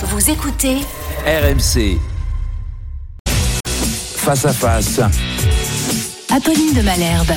Vous écoutez RMC. Face à face. Apolline de Malherbe.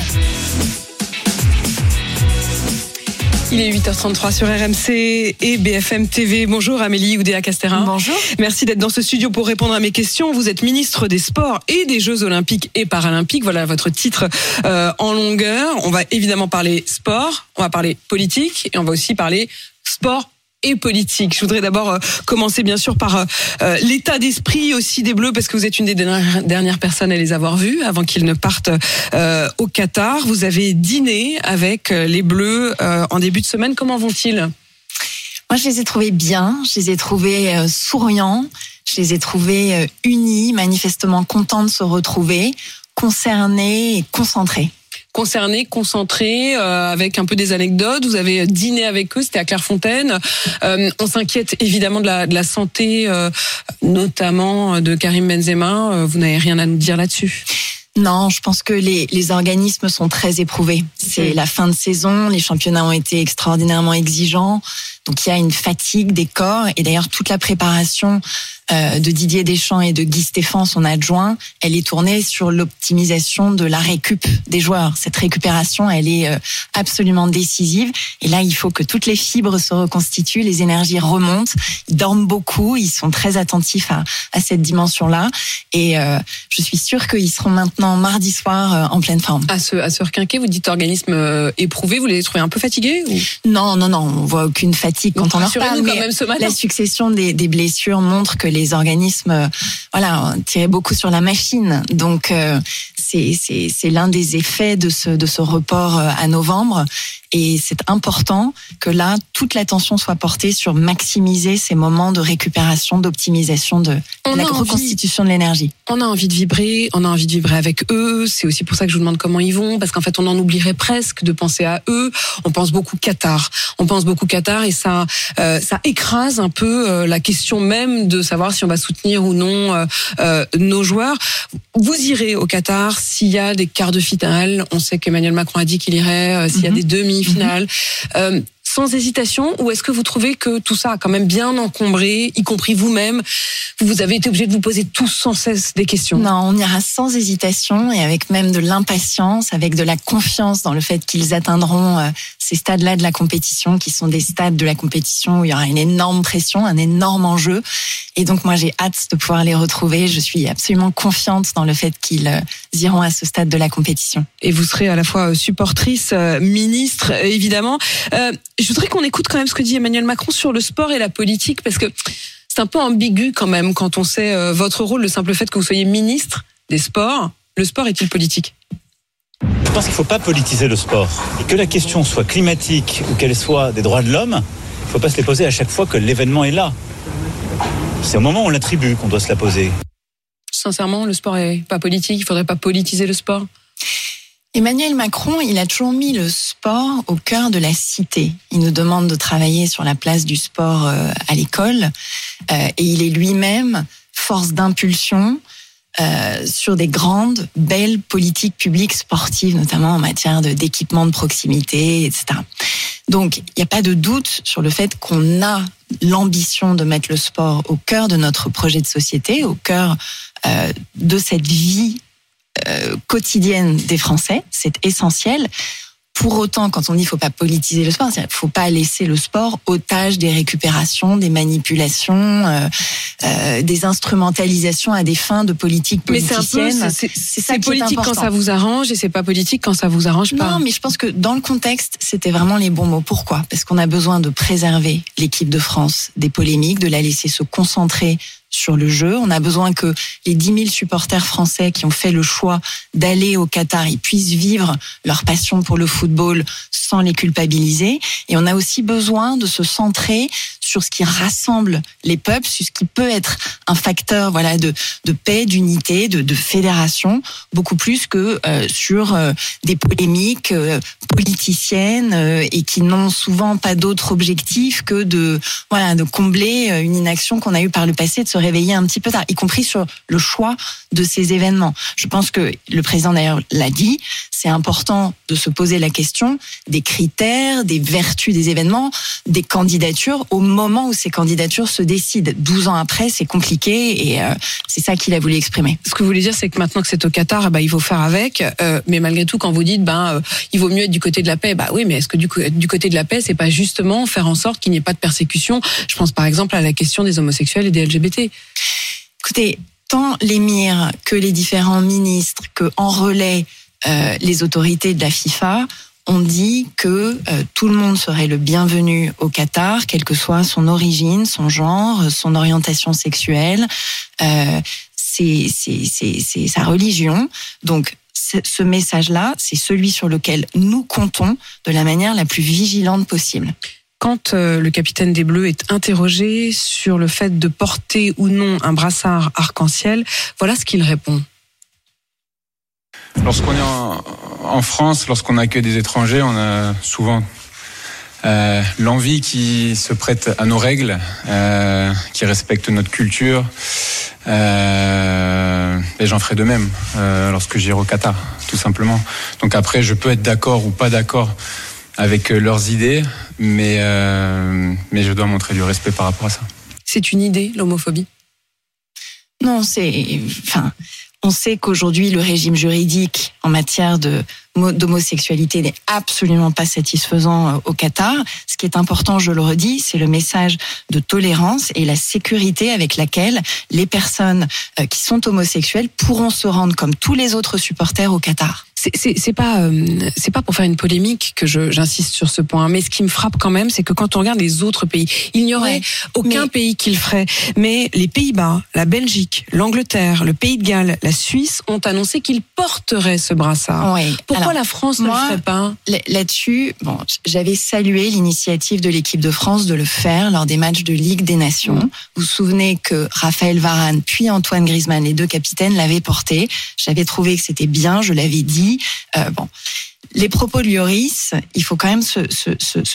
Il est 8h33 sur RMC et BFM TV. Bonjour Amélie Oudéa Castéra. Bonjour. Merci d'être dans ce studio pour répondre à mes questions. Vous êtes ministre des Sports et des Jeux Olympiques et Paralympiques. Voilà votre titre euh, en longueur. On va évidemment parler sport, on va parler politique et on va aussi parler sport et politique. Je voudrais d'abord euh, commencer bien sûr par euh, l'état d'esprit aussi des Bleus parce que vous êtes une des dernières, personnes à les avoir vus avant qu'ils ne partent euh, au Qatar. Vous avez dîné avec euh, les Bleus euh, en début de semaine. Comment vont-ils? Moi, je les ai trouvés bien, je les ai trouvés euh, souriants, je les ai trouvés euh, unis, manifestement contents de se retrouver, concernés et concentrés. Concernés, concentrés, euh, avec un peu des anecdotes. Vous avez dîné avec eux, c'était à Clairefontaine. Euh, on s'inquiète évidemment de la, de la santé, euh, notamment de Karim Benzema. Euh, vous n'avez rien à nous dire là-dessus. Non, je pense que les, les organismes sont très éprouvés. C'est la fin de saison, les championnats ont été extraordinairement exigeants, donc il y a une fatigue des corps. Et d'ailleurs toute la préparation euh, de Didier Deschamps et de Guy Stéphane, son adjoint, elle est tournée sur l'optimisation de la récup des joueurs. Cette récupération, elle est euh, absolument décisive. Et là il faut que toutes les fibres se reconstituent, les énergies remontent, ils dorment beaucoup, ils sont très attentifs à, à cette dimension-là. Et euh, je suis sûre qu'ils seront maintenant mardi soir en pleine forme. À ce, à ce requinquer, vous dites organisme éprouvé, vous les trouvez un peu fatigués ou... Non, non, non, on voit aucune fatigue quand on leur parle. rassurez-nous quand mais même ce matin. La succession des, des blessures montre que les organismes, euh, voilà, tiraient beaucoup sur la machine. Donc euh, c'est l'un des effets de ce de ce report euh, à novembre. Et c'est important que là toute l'attention soit portée sur maximiser ces moments de récupération, d'optimisation de la envie- reconstitution de l'énergie. On a envie de vibrer, on a envie de vibrer avec eux. C'est aussi pour ça que je vous demande comment ils vont, parce qu'en fait, on en oublierait presque de penser à eux. On pense beaucoup Qatar. On pense beaucoup Qatar et ça, euh, ça écrase un peu euh, la question même de savoir si on va soutenir ou non euh, nos joueurs. Vous irez au Qatar s'il y a des quarts de finale. On sait qu'Emmanuel Macron a dit qu'il irait euh, s'il y a Mhm. des demi-finales. Euh, sans hésitation ou est-ce que vous trouvez que tout ça a quand même bien encombré, y compris vous-même? Vous avez été obligé de vous poser tous sans cesse des questions. Non, on ira sans hésitation et avec même de l'impatience, avec de la confiance dans le fait qu'ils atteindront euh, ces stades-là de la compétition, qui sont des stades de la compétition où il y aura une énorme pression, un énorme enjeu. Et donc moi, j'ai hâte de pouvoir les retrouver. Je suis absolument confiante dans le fait qu'ils euh, iront à ce stade de la compétition. et vous serez à la fois supportrice, euh, ministre, évidemment. Euh, je voudrais qu'on écoute quand même ce que dit Emmanuel Macron sur le sport et la politique, parce que c'est un peu ambigu quand même quand on sait euh, votre rôle, le simple fait que vous soyez ministre des Sports. Le sport est-il politique? Je pense qu'il ne faut pas politiser le sport. Et que la question soit climatique ou qu'elle soit des droits de l'homme, il ne faut pas se les poser à chaque fois que l'événement est là. C'est au moment où on l'attribue qu'on doit se la poser. Sincèrement, le sport est pas politique. Il faudrait pas politiser le sport? Emmanuel Macron, il a toujours mis le sport au cœur de la cité. Il nous demande de travailler sur la place du sport euh, à l'école euh, et il est lui-même force d'impulsion euh, sur des grandes, belles politiques publiques sportives, notamment en matière d'équipement de, proximité, etc. Donc, il n'y a pas de doute sur le fait qu'on a l'ambition de mettre le sport au cœur de notre projet de société, au cœur de cette vie euh, quotidienne des Français. C'est essentiel. Pour autant, quand on dit qu'il faut pas politiser le sport, il faut pas laisser le sport otage des récupérations, des manipulations, euh, euh, des instrumentalisations à des fins de politique Mais c'est politicienne. c'est- c'est ça c'est qui est politique quand ça vous arrange et c'est pas politique quand ça vous arrange pas. Non, mais je pense que dans le contexte, c'était vraiment les bons mots. Pourquoi? Parce qu'on a besoin de préserver l'équipe de France des polémiques, de la laisser se concentrer sur le jeu. On a besoin que les 10 000 supporters français qui ont fait le choix d'aller au Qatar, ils puissent vivre leur passion pour le football sans les culpabiliser. Et on a aussi besoin de se centrer sur ce qui rassemble les peuples, sur ce qui peut être un facteur voilà de, de paix, d'unité, de, de fédération, beaucoup plus que euh, sur euh, des polémiques euh, politiciennes et qui n'ont souvent pas d'autre objectif que de voilà de combler une inaction qu'on a eue par le passé, réveiller un petit peu tard, y compris sur le choix de ces événements. Je pense que le président d'ailleurs l'a dit, c'est important de se poser la question des critères, des vertus des événements, des candidatures au moment où ces candidatures se décident. 12 ans après, c'est compliqué et euh, c'est ça qu'il a voulu exprimer. Ce que vous voulez dire, c'est que maintenant que c'est au Qatar, bah, il faut faire avec. Euh, mais malgré tout, quand vous dites, ben, euh, il vaut mieux être du côté de la paix, bah oui, mais est-ce que du côté de la paix, c'est pas justement faire en sorte qu'il n'y ait pas de persécution? Je pense par exemple à la question des homosexuels et des LGBT. Écoutez, tant l'émir que les différents ministres, que en relais euh, les autorités de la FIFA ont dit que euh, tout le monde serait le bienvenu au Qatar, quelle que soit son origine, son genre, son orientation sexuelle, euh, sa religion. Donc ce message-là, c'est celui sur lequel nous comptons de la manière la plus vigilante possible. Quand euh, le capitaine des Bleus est interrogé sur le fait de porter ou non un brassard arc-en-ciel, voilà ce qu'il répond. Lorsqu'on est en, France, lorsqu'on accueille des étrangers, on a souvent euh, l'envie qui se prête à nos règles, euh, qui respecte notre culture. Et j'en ferai de même lorsque j'irai au Qatar, tout simplement. Donc après, je peux être d'accord ou pas d'accord avec leurs idées, mais, mais je dois montrer du respect par rapport à ça. C'est une idée, l'homophobie? Non, c'est... Enfin, on sait qu'aujourd'hui, le régime juridique en matière de d'homosexualité n'est absolument pas satisfaisant euh, au Qatar. Ce qui est important, je le redis, c'est le message de tolérance et la sécurité avec laquelle les personnes euh, qui sont homosexuelles pourront se rendre comme tous les autres supporters au Qatar c'est pas euh, c'est pas pour faire une polémique que j'insiste sur ce point, mais ce qui me frappe quand même, c'est que quand on regarde les autres pays, il n'y aurait aucun pays qui le ferait, mais les Pays-Bas, la Belgique, l'Angleterre, le Pays de Galles, la Suisse ont annoncé qu'ils porteraient ce brassard. Pourquoi la France ne le ferait pas? Là-dessus, bon, j'avais salué l'initiative de l'équipe de France de le faire lors des matchs de Ligue des Nations. Mmh. Vous vous souvenez que Raphaël Varane puis Antoine Griezmann, les deux capitaines, l'avaient porté. J'avais trouvé que c'était bien, je l'avais dit euh, les propos de Lloris, il faut quand même se,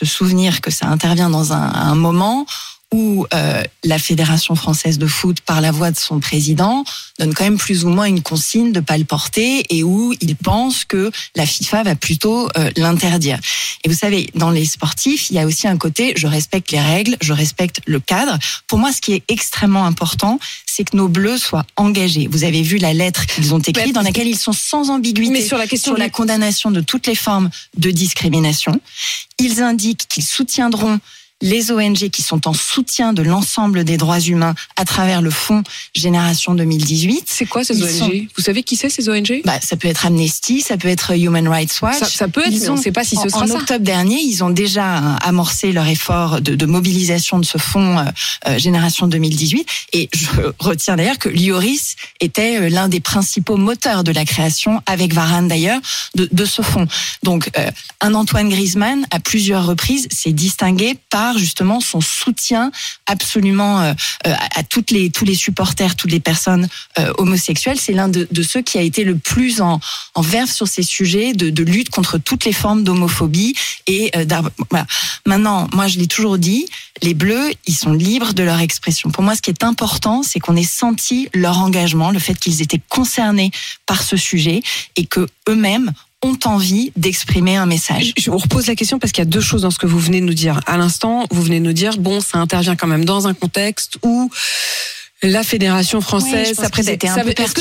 souvenir que ça intervient dans un moment où euh, la Fédération française de foot, par la voix de son président, donne quand même plus ou moins une consigne de pas le porter et où il pense que la FIFA va plutôt euh, l'interdire. Et vous savez, dans les sportifs, il y a aussi un côté je respecte les règles, je respecte le cadre. Pour moi, ce qui est extrêmement important, c'est que nos bleus soient engagés. Vous avez vu la lettre qu'ils ont écrite dans laquelle ils sont sans ambiguïté Mais sur la question sur la condamnation de toutes les formes de discrimination. Ils indiquent qu'ils soutiendront les ONG qui sont en soutien de l'ensemble des droits humains à travers le fonds Génération 2018. C'est quoi ces ONG Vous savez qui c'est ces ONG bah, Ça peut être Amnesty, ça peut être Human Rights Watch. Ça, peut être, mais on ne sait pas si ce sera en, en octobre dernier, ils ont déjà amorcé leur effort de, de mobilisation de ce fonds euh, euh Génération 2018. Et je retiens d'ailleurs que Lioris était euh, l'un des principaux moteurs de la création, avec Varane d'ailleurs, de, de, ce fonds. Donc, euh, un Antoine Griezmann, à plusieurs reprises, s'est distingué par justement son soutien absolument euh, euh, à toutes les tous les supporters, toutes les personnes euh, homosexuelles. C'est l'un de, ceux qui a été le plus en, en verve sur ces sujets de, lutte contre toutes les formes d'homophobie et. Maintenant, moi je l'ai toujours dit, les Bleus, ils sont libres de leur expression. Pour moi, ce qui est important, c'est qu'on ait senti leur engagement, le fait qu'ils étaient concernés par ce sujet et que eux-mêmes ont envie d'exprimer un message. Je vous repose la question parce qu'il y a deux choses dans ce que vous venez de nous dire. À l'instant, vous venez de nous dire, bon, ça intervient quand même dans un contexte où la fédération française, Est-ce que,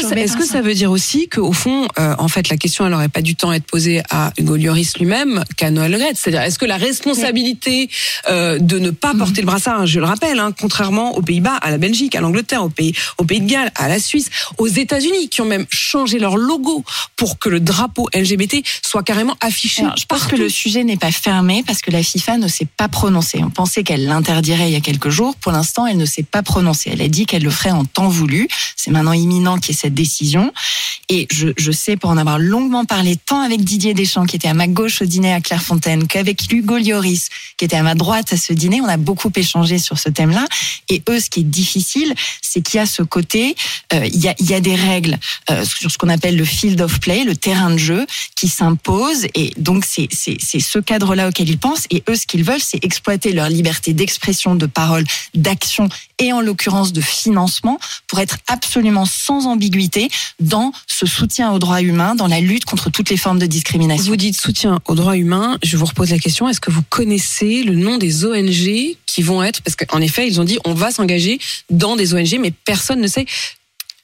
ça, est-ce que ça veut dire aussi qu'au fond, euh, en fait, la question, elle n'aurait pas du temps à être posée à Hugo Lloris lui-même qu'à Noël Gretz C'est-à-dire, est-ce que la responsabilité euh, de ne pas porter le brassard, hein, je le rappelle, hein, contrairement aux Pays-Bas, à la Belgique, à l'Angleterre, au pays, au Pays de Galles, à la Suisse, aux États-Unis, qui ont même changé leur logo pour que le drapeau LGBT soit carrément affiché. je pense que le sujet n'est pas fermé parce que la FIFA ne s'est pas prononcée. On pensait qu'elle l'interdirait il y a quelques jours. Pour l'instant, elle ne s'est pas prononcée. Elle a dit qu'elle le ferait en temps voulu. C'est maintenant imminent qu'il y ait cette décision. Et je, sais, pour en avoir longuement parlé, tant avec Didier Deschamps, qui était à ma gauche au dîner à Clairefontaine, qu'avec Hugo Lloris, qui était à ma droite à ce dîner, on a beaucoup échangé sur ce thème-là. Et eux, ce qui est difficile, c'est qu'il y a ce côté, euh, il, y a, des règles euh, sur ce qu'on appelle le field of play, le terrain de jeu, qui s'impose. Et donc, c'est ce cadre-là auquel ils pensent. Et eux, ce qu'ils veulent, c'est exploiter leur liberté d'expression, de parole, d'action et en l'occurrence de financement pour être absolument sans ambiguïté dans ce soutien aux droits humains, dans la lutte contre toutes les formes de discrimination. Vous dites soutien aux droits humains. Je vous repose la question. Est-ce que vous connaissez le nom des ONG qui vont être, parce qu'en effet, ils ont dit on va s'engager dans des ONG, mais personne ne sait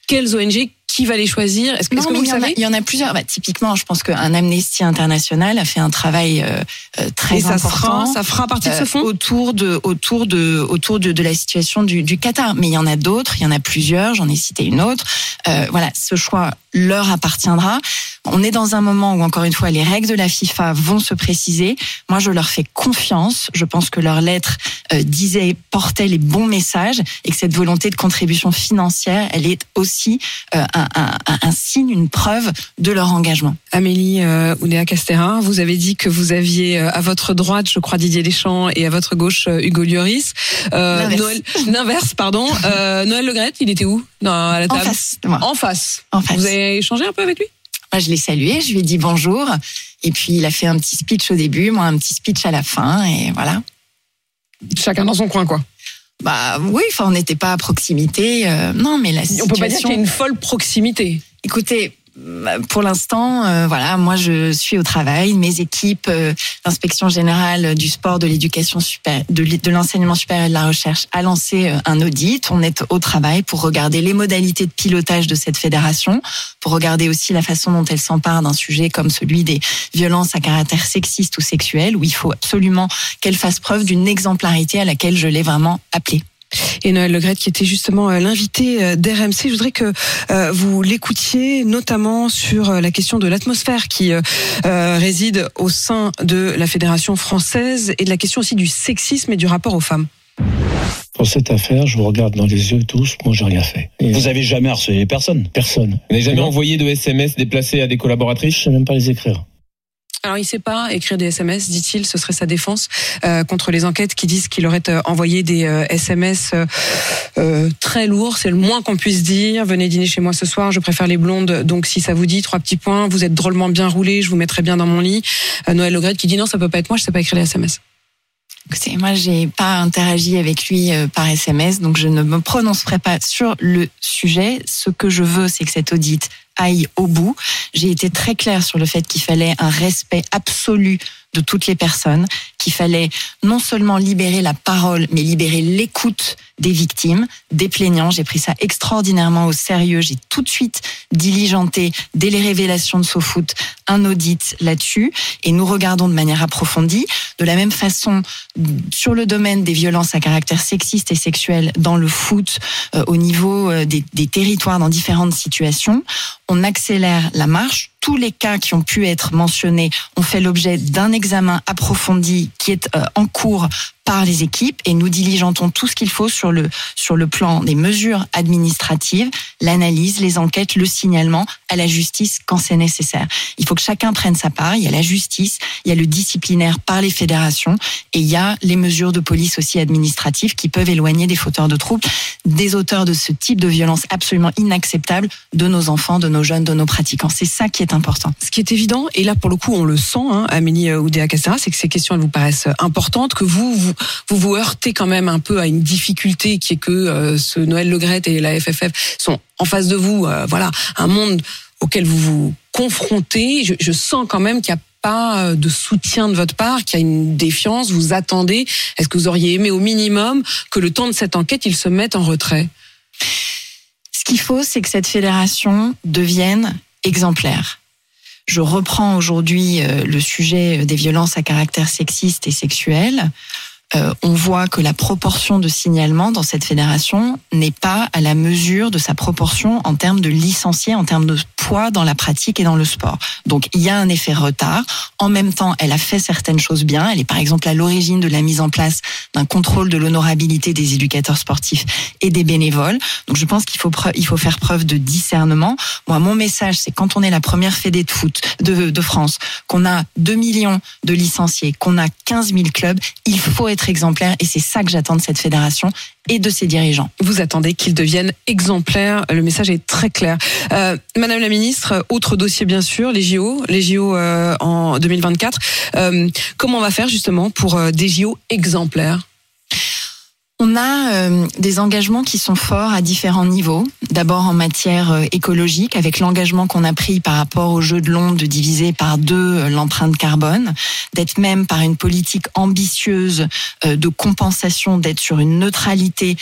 quelles ONG, qui va les choisir. Est-ce que, est-ce que mais vous il, y en a, savez il y en a plusieurs. Bah, typiquement, je pense qu'un Amnesty International a fait un travail euh, euh, très ça important. sera, ça fera partie de ce euh, fonds autour de autour de autour de, de la situation du, du Qatar. Mais il y en a d'autres, il y en a plusieurs. J'en ai cité une autre. Voilà, ce choix leur appartiendra. On est dans un moment où encore une fois les règles de la FIFA vont se préciser. Moi, je leur fais confiance. Je pense que leur lettre euh, disait portait les bons messages et que cette volonté de contribution financière, elle est aussi euh, un, un, un- un signe, une preuve de leur engagement. Amélie euh, Oudéa Castera, vous avez dit que vous aviez euh, à votre droite, je crois, Didier Deschamps et à votre gauche, euh, Hugo Lloris. L'inverse. Pardon. Noël Legrette, il était où? Non, à la En table. face. En face. En face. Vous avez échangé un peu avec lui? Moi, je l'ai salué, je lui ai dit bonjour. Et puis, il a fait un petit speech au début, moi, un petit speech à la fin. Et voilà. Chacun dans son coin, quoi. Bah oui, enfin, on n'était pas à proximité. euh, non, mais la On peut pas dire situation... qu'il y a une folle proximité. Écoutez, pour l'instant, euh, voilà, moi je suis au travail. Mes équipes, euh, l'inspection générale du sport, de l'éducation de l'enseignement supérieur et de la recherche a lancé euh, un audit. On est au travail pour regarder les modalités de pilotage de cette fédération, pour regarder aussi la façon dont elle s'empare d'un sujet comme celui des violences à caractère sexiste ou sexuel, où il faut absolument qu'elle fasse preuve d'une exemplarité à laquelle je l'ai vraiment appelée. Et Noël Legrette, qui était justement euh, l'invité euh, d'RMC, je voudrais que euh, vous l'écoutiez, notamment sur la question de l'atmosphère qui réside au sein de la Fédération française et de la question aussi du sexisme et du rapport aux femmes. Pour cette affaire, je vous regarde dans les yeux tous, moi j'ai rien fait. Et Vous avez jamais harcelé personne? Personne. Vous n'avez jamais Non. envoyé de SMS déplacés à des collaboratrices? Je sais même pas les écrire. Alors il sait pas écrire des SMS, dit-il, ce serait sa défense euh, contre les enquêtes qui disent qu'il aurait euh, envoyé des euh, SMS euh, euh, très lourds, c'est le moins qu'on puisse dire. Venez dîner chez moi ce soir, je préfère les blondes, donc si ça vous dit, trois petits points, vous êtes drôlement bien roulé, je vous mettrai bien dans mon lit. Euh, Noël Legrette qui dit non, ça peut pas être moi, je sais pas écrire les SMS. Écoutez, moi, j'ai pas interagi avec lui par SMS, donc je ne me prononcerai pas sur le sujet. Ce que je veux, c'est que cet audit aille au bout. J'ai été très claire sur le fait qu'il fallait un respect absolu de toutes les personnes, qu'il fallait non seulement libérer la parole, mais libérer l'écoute des victimes, des plaignants. J'ai pris ça extraordinairement au sérieux. J'ai tout de suite diligenté, dès les révélations de SoFoot, un audit là-dessus. Et nous regardons de manière approfondie. De la même façon, sur le domaine des violences à caractère sexiste et sexuel dans le foot, euh, au niveau euh, des, des territoires, dans différentes situations, on accélère la marche. Tous les cas qui ont pu être mentionnés ont fait l'objet d'un examen approfondi qui est euh, en cours par les équipes et nous diligentons tout ce qu'il faut sur le sur le plan des mesures administratives, l'analyse, les enquêtes, le signalement à la justice quand c'est nécessaire. Il faut que chacun prenne sa part. Il y a la justice, il y a le disciplinaire par les fédérations et il y a les mesures de police aussi administratives qui peuvent éloigner des fauteurs de troubles, des auteurs de ce type de violence absolument inacceptable de nos enfants, de nos jeunes, de nos pratiquants. C'est ça qui est Ce qui est évident, et là pour le coup on le sent, hein, Amélie euh, Oudéa Castera, c'est que ces questions vous paraissent euh, importantes, que vous vous, heurtez quand même un peu à une difficulté qui est que euh, ce Noël Legrette et la FFF sont en face de vous, voilà, un monde auquel vous vous confrontez. Je, je sens quand même qu'il n'y a pas de soutien de votre part, qu'il y a une défiance, vous attendez. Est-ce que vous auriez aimé au minimum que le temps de cette enquête, il se mette en retrait? Ce qu'il faut, c'est que cette fédération devienne exemplaire. Je reprends aujourd'hui euh, le sujet des violences à caractère sexiste et sexuel. Euh, on voit que la proportion de signalements dans cette fédération n'est pas à la mesure de sa proportion en termes de licenciés, en termes de poids dans la pratique et dans le sport. Donc il y a un effet retard. En même temps, elle a fait certaines choses bien. Elle est par exemple à l'origine de la mise en place d'un contrôle de l'honorabilité des éducateurs sportifs et des bénévoles. Donc je pense qu'il faut il faut faire preuve de discernement. Moi, mon message, c'est quand on est la première fédé de foot de, de France, qu'on a 2 millions de licenciés, qu'on a 15 000 clubs, il faut être exemplaire et c'est ça que j'attends de cette fédération et de ses dirigeants. Vous attendez qu'ils deviennent exemplaires. Le message est très clair. Euh, Madame la ministre, autre dossier bien sûr, les JO, les JO euh, en 2024. Euh, comment on va faire justement pour des JO exemplaires? On a euh, des engagements qui sont forts à différents niveaux. D'abord en matière euh, écologique, avec l'engagement qu'on a pris par rapport au jeu de Londres de diviser par deux euh, l'empreinte carbone, d'être même par une politique ambitieuse de compensation, d'être sur une neutralité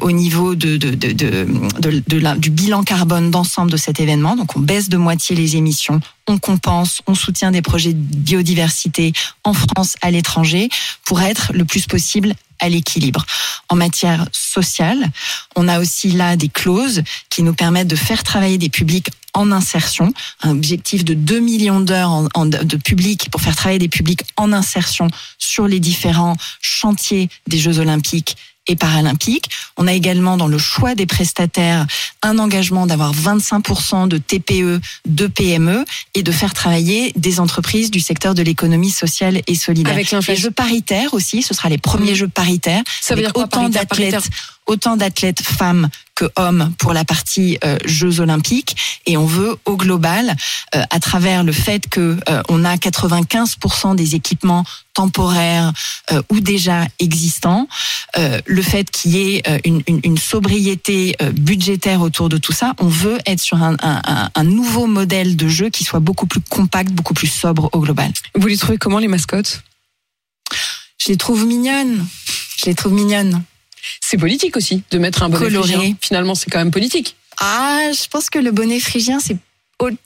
au niveau de, de, de, de du bilan carbone d'ensemble de cet événement. Donc on baisse de moitié les émissions, on compense, on soutient des projets de biodiversité en France, à l'étranger, pour être le plus possible à l'équilibre. En matière sociale, on a aussi là des clauses qui nous permettent de faire travailler des publics en insertion, un objectif de 2 millions d'heures de public pour faire travailler des publics en insertion sur les différents chantiers des Jeux olympiques et paralympiques. On a également dans le choix des prestataires un engagement d'avoir 25% de TPE, de PME et de faire travailler des entreprises du secteur de l'économie sociale et solidaire. Avec les jeux paritaires aussi, ce sera les premiers mmh. jeux paritaires. Ça veut dire quoi, autant d'athlètes autant d'athlètes femmes que hommes pour la partie euh, Jeux olympiques. Et on veut au global euh, à travers le fait que euh, on a 95% des équipements temporaires ou déjà existants le fait qu'il y ait une, une, une, sobriété budgétaire autour de tout ça on veut être sur un, un, un, nouveau modèle de jeu qui soit beaucoup plus compact beaucoup plus sobre au global. Vous les trouvez comment les mascottes? Je les trouve mignonnes. Je les trouve mignonnes c'est politique aussi de mettre un bonnet phrygien. Finalement, c'est quand même politique. Ah, je pense que le bonnet phrygien, c'est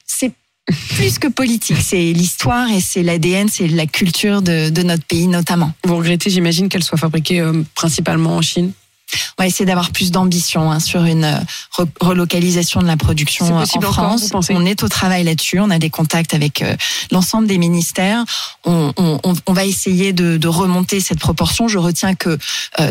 c'est plus que politique, c'est l'histoire et c'est l'ADN, c'est la culture de, de, notre pays notamment. Vous regrettez, j'imagine, qu'elle soit fabriquée euh, principalement en Chine? On va essayer d'avoir plus d'ambition hein, sur une euh, relocalisation de la production euh, en France. on est au travail là-dessus. On a des contacts avec euh, l'ensemble des ministères. On, on, on, va essayer de, de, remonter cette proportion. Je retiens que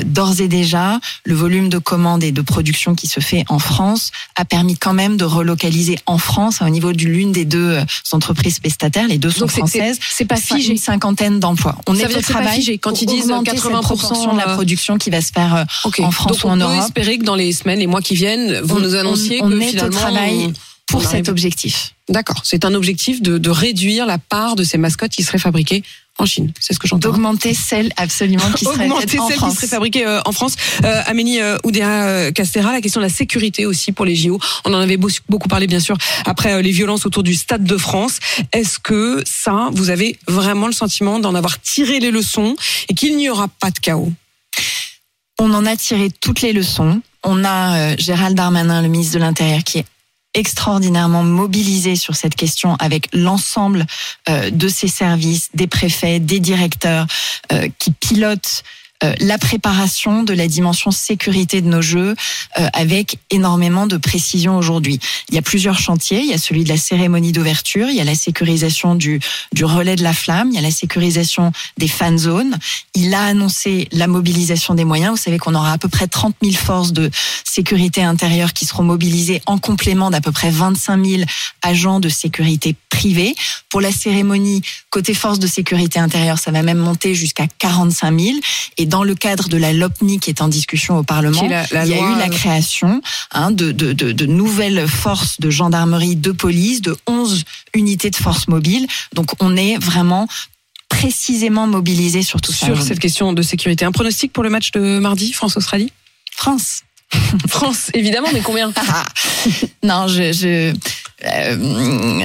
d'ores et déjà, le volume de commandes et de production qui se fait en France a permis quand même de relocaliser en France hein, au niveau de l'une des deux entreprises prestataires. Les deux sont françaises. C'est pas figé. Une cinquantaine d'emplois. On est au travail. Quand ils disent 80% de la production qui va se faire en France Donc ou en Europe. on peut espérer que dans les semaines, les mois qui viennent, vous nous annonciez on, que est finalement, au travail pour cet objectif. D'accord, c'est un objectif de, de, réduire la part de ces mascottes qui seraient fabriquées en Chine. C'est ce que j'entends. D'augmenter celles absolument qui seraient en celles France. qui seraient fabriquées euh, en France. Euh, Amélie euh, Oudéa euh, Castera, la question de la sécurité aussi pour les JO. On en avait beaucoup parlé bien sûr après euh, les violences autour du Stade de France. Est-ce que ça, vous avez vraiment le sentiment d'en avoir tiré les leçons et qu'il n'y aura pas de chaos? On en a tiré toutes les leçons. On a euh, Gérald Darmanin, le ministre de l'Intérieur, qui est extraordinairement mobilisé sur cette question avec l'ensemble euh, de ses services, des préfets, des directeurs euh, qui pilotent la préparation de la dimension sécurité de nos jeux euh, avec énormément de précision aujourd'hui. Il y a plusieurs chantiers. Il y a celui de la cérémonie d'ouverture, il y a la sécurisation du, du relais de la flamme, il y a la sécurisation des fan zones. Il a annoncé la mobilisation des moyens. Vous savez qu'on aura à peu près 30 000 forces de sécurité intérieure qui seront mobilisées en complément d'à peu près 25 000 agents de sécurité privés. Pour la cérémonie, côté force de sécurité intérieure, ça va même monter jusqu'à 45 000. Et dans le cadre de la LOPNI qui est en discussion au Parlement, la, la il y a eu la euh, création hein, de, de, de, de nouvelles forces de gendarmerie, de police, de 11 unités de force mobile. Donc on est vraiment précisément mobilisé sur tout ça. sur cette question de sécurité. Un pronostic pour le match de mardi, France-Australie France. France, évidemment, mais combien? Non, je, je euh,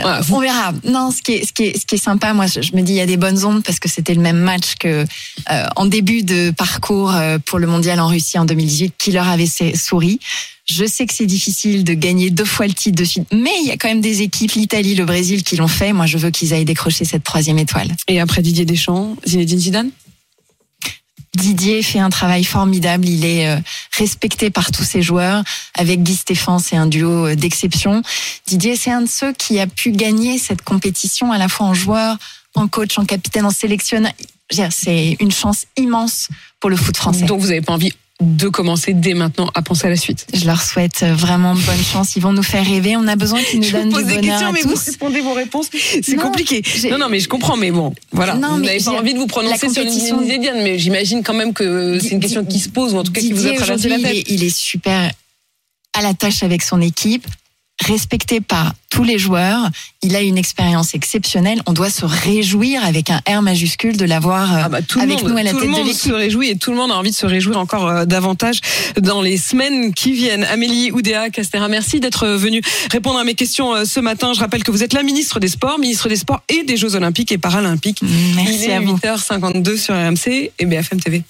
Voilà, on verra. Non, ce qui est, ce qui est, ce qui est sympa, moi, je, je me dis, il y a des bonnes ondes parce que c'était le même match que euh, en début de parcours euh, pour le mondial en Russie en 2018, qui leur avait souri. Je sais que c'est difficile de gagner deux fois le titre de suite, mais il y a quand même des équipes, l'Italie, le Brésil, qui l'ont fait. Moi, je veux qu'ils aillent décrocher cette troisième étoile. Et après Didier Deschamps, Zinedine Zidane? Didier fait un travail formidable. Il est euh, respecté par tous ses joueurs. Avec Guy Stéphane, c'est un duo euh, d'exception. Didier, c'est un de ceux qui a pu gagner cette compétition à la fois en joueur, en coach, en capitaine, en sélectionneur. C'est une chance immense pour le foot français. Donc vous n'avez pas envie de commencer dès maintenant à penser à la suite. Je leur souhaite euh, vraiment bonne chance. Ils vont nous faire rêver. On a besoin qu'ils nous Je vous donnent du pose des bonheur questions, mais vous répondez vos réponses. C'est compliqué. Non, non, mais je comprends, mais bon, voilà. Non, vous n'avez pas envie de vous prononcer sur une idée mais j'imagine quand même que c'est une question qui se pose, ou en tout cas qui vous a traversé la tête. il est, il est super à la tâche avec son équipe, respecté par tous les joueurs. Il a une expérience exceptionnelle. On doit se réjouir avec un R majuscule de l'avoir euh, Ah bah, tout le avec monde, nous à la tout tête le de monde se réjouit et tout le monde a envie de se réjouir encore euh, davantage dans les semaines qui viennent. Amélie Oudéa Castera, merci d'être venue répondre à mes questions euh, ce matin. Je rappelle que vous êtes la ministre des Sports, ministre des Sports et des Jeux Olympiques et Paralympiques. Merci Il est à vous. 8h52 sur RMC et BFM TV.